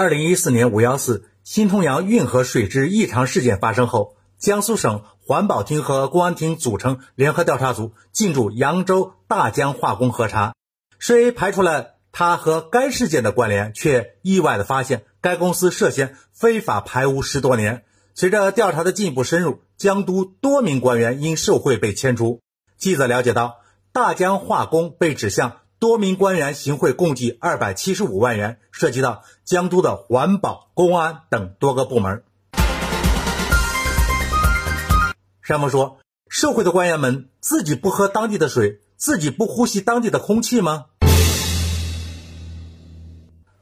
二零一四年五幺四新通阳运河水质异常事件发生后，江苏省环保厅和公安厅组成联合调查组进驻扬州大江化工核查，虽排除了它和该事件的关联，却意外的发现该公司涉嫌非法排污十多年。随着调查的进一步深入，江都多名官员因受贿被迁出。记者了解到，大江化工被指向。多名官员行贿共计二百七十五万元，涉及到江都的环保、公安等多个部门。山峰说：“受贿的官员们自己不喝当地的水，自己不呼吸当地的空气吗？”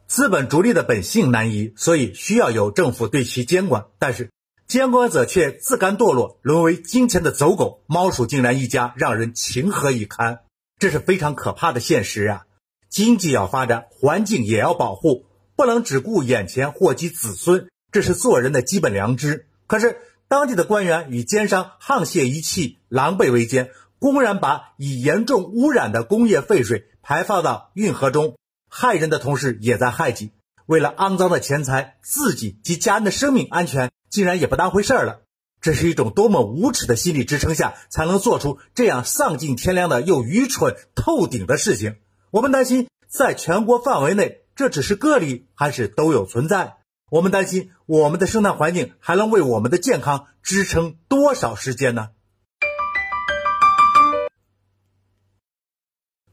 资本逐利的本性难移，所以需要有政府对其监管。但是监管者却自甘堕落，沦为金钱的走狗，猫鼠竟然一家，让人情何以堪？这是非常可怕的现实啊！经济要发展，环境也要保护，不能只顾眼前祸及子孙，这是做人的基本良知。可是当地的官员与奸商沆瀣一气，狼狈为奸，公然把已严重污染的工业废水排放到运河中，害人的同时也在害己。为了肮脏的钱财，自己及家人的生命安全竟然也不当回事了。这是一种多么无耻的心理支撑下才能做出这样丧尽天良的又愚蠢透顶的事情？我们担心，在全国范围内，这只是个例还是都有存在？我们担心，我们的生态环境还能为我们的健康支撑多少时间呢？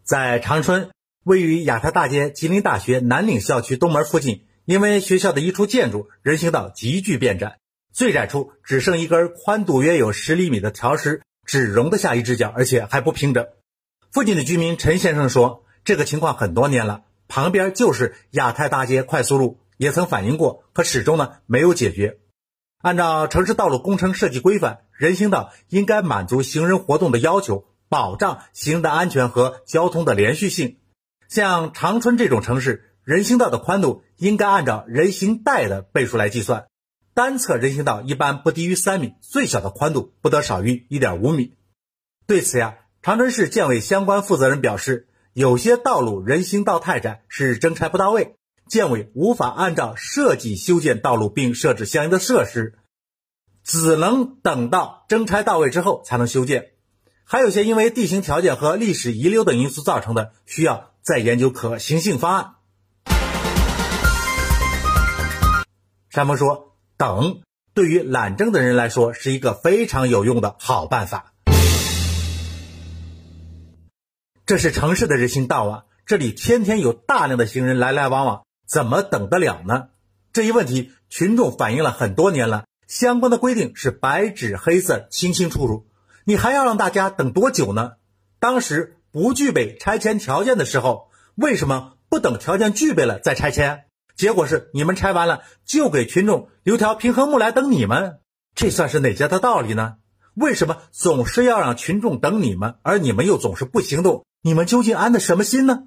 在长春，位于亚太大街吉林大学南岭校区东门附近，因为学校的一处建筑人行道急剧变窄。最窄处只剩一根宽度约有十厘米的条石，只容得下一只脚，而且还不平整。附近的居民陈先生说：“这个情况很多年了，旁边就是亚太大街快速路，也曾反映过，可始终呢没有解决。按照城市道路工程设计规范，人行道应该满足行人活动的要求，保障行人的安全和交通的连续性。像长春这种城市，人行道的宽度应该按照人行带的倍数来计算。”单侧人行道一般不低于三米，最小的宽度不得少于一点五米。对此呀，长春市建委相关负责人表示，有些道路人行道太窄，是征拆不到位，建委无法按照设计修建道路并设置相应的设施，只能等到征拆到位之后才能修建。还有些因为地形条件和历史遗留等因素造成的，需要再研究可行性方案。山峰说。等，对于懒政的人来说是一个非常有用的好办法。这是城市的人行道啊，这里天天有大量的行人来来往往，怎么等得了呢？这一问题，群众反映了很多年了，相关的规定是白纸黑字，清清楚楚，你还要让大家等多久呢？当时不具备拆迁条件的时候，为什么不等条件具备了再拆迁？结果是你们拆完了就给群众留条平衡木来等你们，这算是哪家的道理呢？为什么总是要让群众等你们，而你们又总是不行动？你们究竟安的什么心呢？